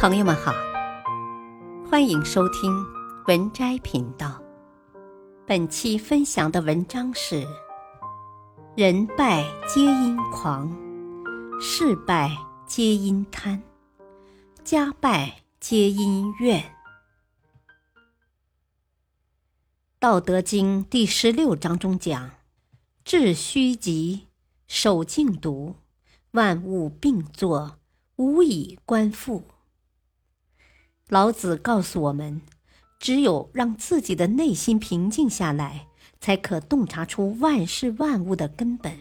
朋友们好，欢迎收听文摘频道。本期分享的文章是：人败皆因狂，事败皆因贪，家败皆因怨。《道德经》第十六章中讲：“致虚极，守静笃，万物并作，无以观复。”老子告诉我们，只有让自己的内心平静下来，才可洞察出万事万物的根本。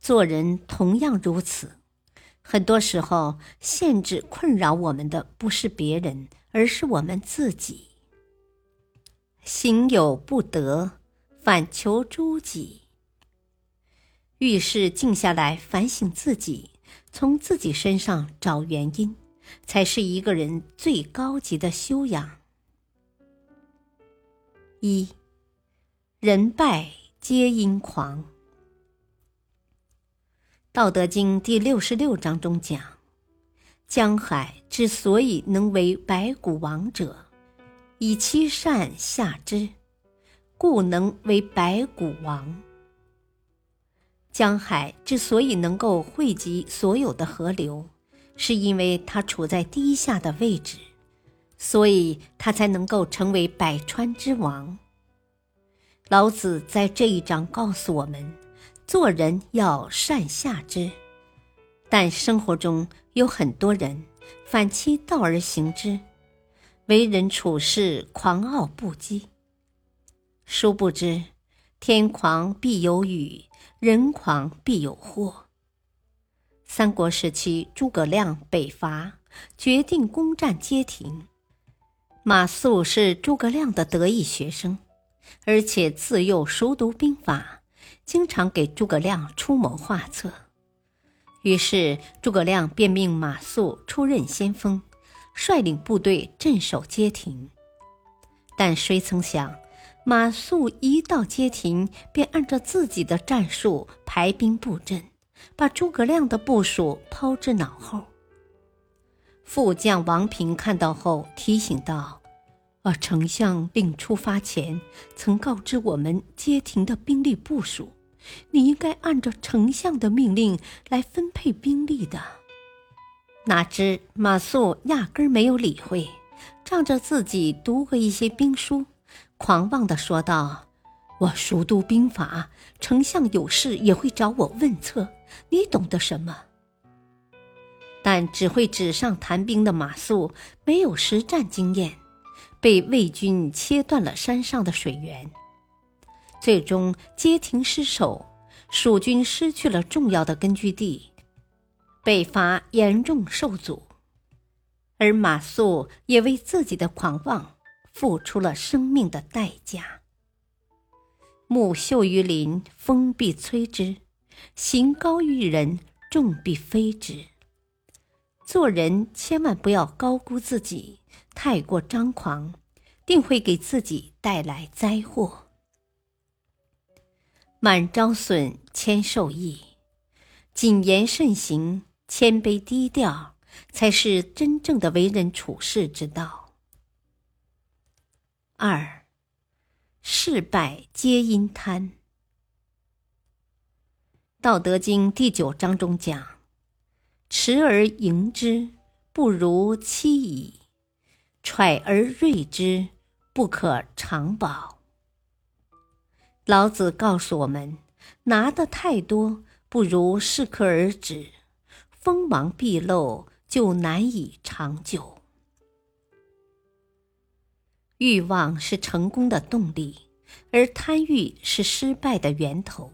做人同样如此，很多时候限制困扰我们的不是别人，而是我们自己。行有不得，反求诸己。遇事静下来反省自己，从自己身上找原因。才是一个人最高级的修养。一，人败皆因狂。《道德经》第六十六章中讲：“江海之所以能为百谷王者，以其善下之，故能为百谷王。”江海之所以能够汇集所有的河流。是因为它处在低下的位置，所以它才能够成为百川之王。老子在这一章告诉我们，做人要善下之，但生活中有很多人反其道而行之，为人处事狂傲不羁。殊不知，天狂必有雨，人狂必有祸。三国时期，诸葛亮北伐，决定攻占街亭。马谡是诸葛亮的得意学生，而且自幼熟读兵法，经常给诸葛亮出谋划策。于是，诸葛亮便命马谡出任先锋，率领部队镇守街亭。但谁曾想，马谡一到街亭，便按照自己的战术排兵布阵。把诸葛亮的部署抛之脑后。副将王平看到后提醒道：“啊，丞相令出发前曾告知我们街亭的兵力部署，你应该按照丞相的命令来分配兵力的。”哪知马谡压根没有理会，仗着自己读过一些兵书，狂妄地说道。我熟读兵法，丞相有事也会找我问策。你懂得什么？但只会纸上谈兵的马谡没有实战经验，被魏军切断了山上的水源，最终街亭失守，蜀军失去了重要的根据地，北伐严重受阻，而马谡也为自己的狂妄付出了生命的代价。木秀于林，风必摧之；行高于人，众必非之。做人千万不要高估自己，太过张狂，定会给自己带来灾祸。满招损，谦受益。谨言慎行，谦卑低调，才是真正的为人处世之道。二。事败皆因贪，《道德经》第九章中讲：“持而盈之，不如欺矣；揣而锐之，不可长保。”老子告诉我们：拿的太多，不如适可而止，锋芒毕露，就难以长久。欲望是成功的动力，而贪欲是失败的源头。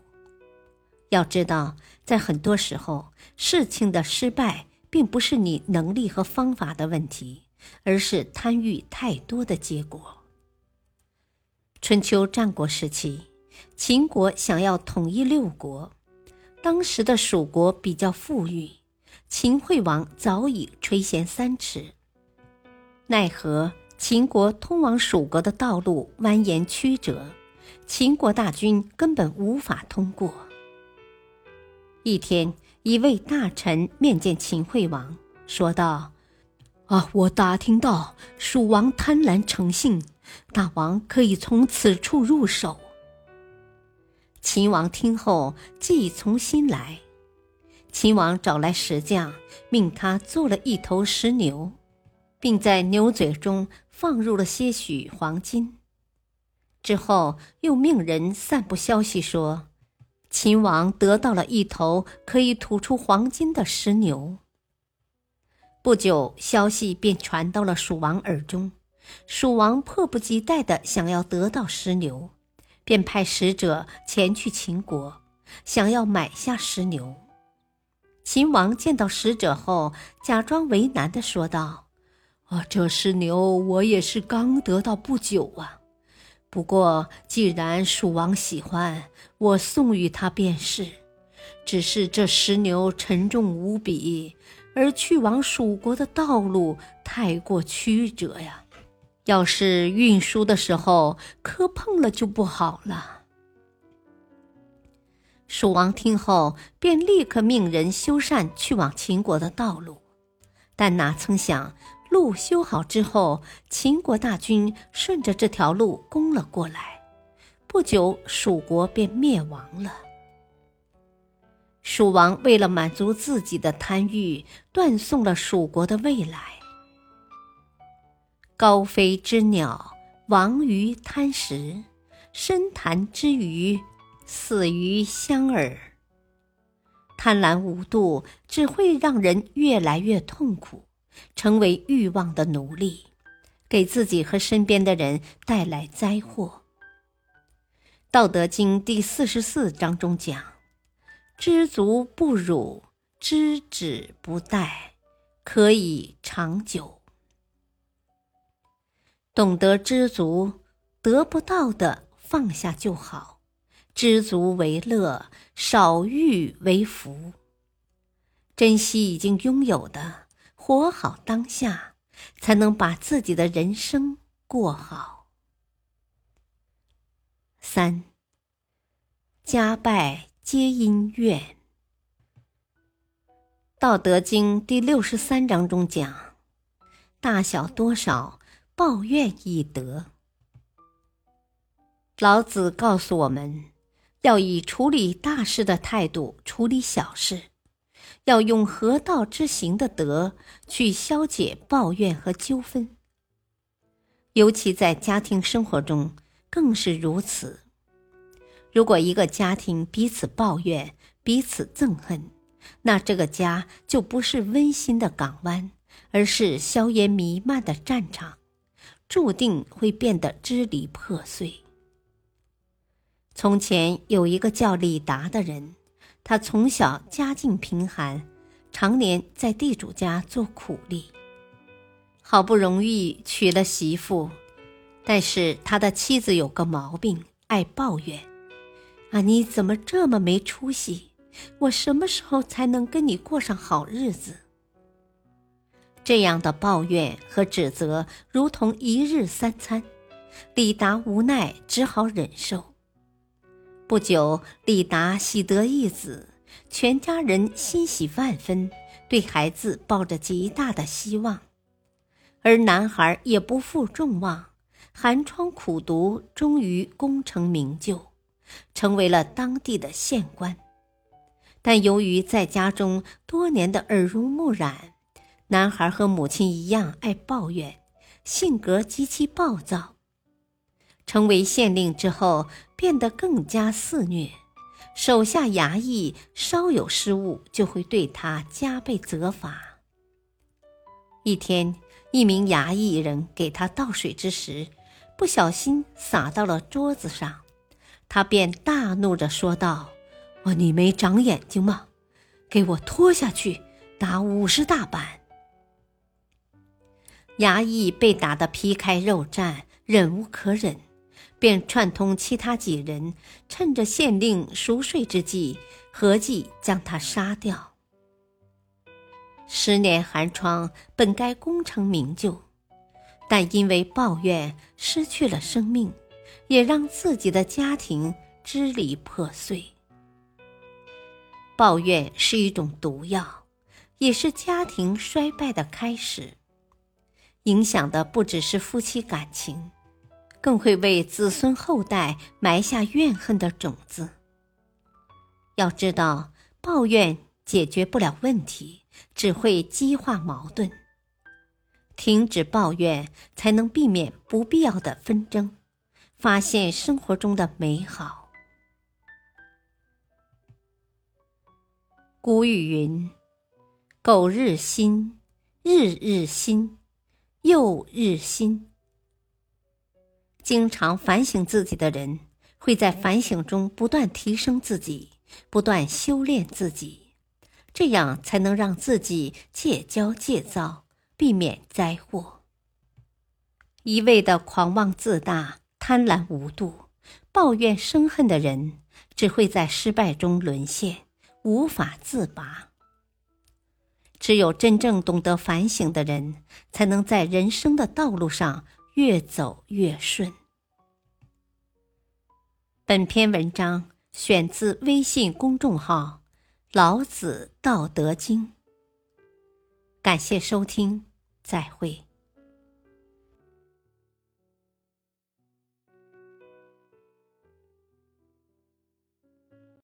要知道，在很多时候，事情的失败并不是你能力和方法的问题，而是贪欲太多的结果。春秋战国时期，秦国想要统一六国，当时的蜀国比较富裕，秦惠王早已垂涎三尺，奈何？秦国通往蜀国的道路蜿蜒曲折，秦国大军根本无法通过。一天，一位大臣面见秦惠王，说道：“啊，我打听到蜀王贪婪成性，大王可以从此处入手。”秦王听后，计从心来。秦王找来石匠，命他做了一头石牛，并在牛嘴中放入了些许黄金。之后，又命人散布消息说，秦王得到了一头可以吐出黄金的石牛。不久，消息便传到了蜀王耳中，蜀王迫不及待地想要得到石牛，便派使者前去秦国，想要买下石牛。秦王见到使者后，假装为难的说道：“啊，这石牛我也是刚得到不久啊。不过既然蜀王喜欢，我送与他便是。只是这石牛沉重无比，而去往蜀国的道路太过曲折呀，要是运输的时候磕碰了就不好了。”蜀王听后，便立刻命人修缮去往秦国的道路，但哪曾想，路修好之后，秦国大军顺着这条路攻了过来，不久，蜀国便灭亡了。蜀王为了满足自己的贪欲，断送了蜀国的未来。高飞之鸟亡于贪食，深潭之鱼。死于香饵。贪婪无度，只会让人越来越痛苦，成为欲望的奴隶，给自己和身边的人带来灾祸。《道德经》第四十四章中讲：“知足不辱，知止不殆，可以长久。”懂得知足，得不到的放下就好。知足为乐，少欲为福。珍惜已经拥有的，活好当下，才能把自己的人生过好。三，家败皆因怨。《道德经》第六十三章中讲：“大小多少，抱怨以德。”老子告诉我们。要以处理大事的态度处理小事，要用合道之行的德去消解抱怨和纠纷。尤其在家庭生活中更是如此。如果一个家庭彼此抱怨、彼此憎恨，那这个家就不是温馨的港湾，而是硝烟弥漫的战场，注定会变得支离破碎。从前有一个叫李达的人，他从小家境贫寒，常年在地主家做苦力。好不容易娶了媳妇，但是他的妻子有个毛病，爱抱怨：“啊，你怎么这么没出息？我什么时候才能跟你过上好日子？”这样的抱怨和指责如同一日三餐，李达无奈只好忍受。不久，李达喜得一子，全家人欣喜万分，对孩子抱着极大的希望。而男孩也不负众望，寒窗苦读，终于功成名就，成为了当地的县官。但由于在家中多年的耳濡目染，男孩和母亲一样爱抱怨，性格极其暴躁。成为县令之后，变得更加肆虐，手下衙役稍有失误，就会对他加倍责罚。一天，一名衙役人给他倒水之时，不小心洒到了桌子上，他便大怒着说道：“哦，你没长眼睛吗？给我拖下去，打五十大板！”衙役被打得皮开肉绽，忍无可忍。便串通其他几人，趁着县令熟睡之际，合计将他杀掉。十年寒窗本该功成名就，但因为抱怨失去了生命，也让自己的家庭支离破碎。抱怨是一种毒药，也是家庭衰败的开始。影响的不只是夫妻感情，更会为子孙后代埋下怨恨的种子。要知道，抱怨解决不了问题，只会激化矛盾。停止抱怨，才能避免不必要的纷争，发现生活中的美好。古语云：“苟日新，日日新，又日新。”经常反省自己的人，会在反省中不断提升自己，不断修炼自己，这样才能让自己戒骄戒躁。避免灾祸。一味的狂妄自大、贪婪无度、抱怨生恨的人，只会在失败中沦陷，无法自拔。只有真正懂得反省的人，才能在人生的道路上越走越顺。本篇文章选自微信公众号《老子道德经》，感谢收听。再会。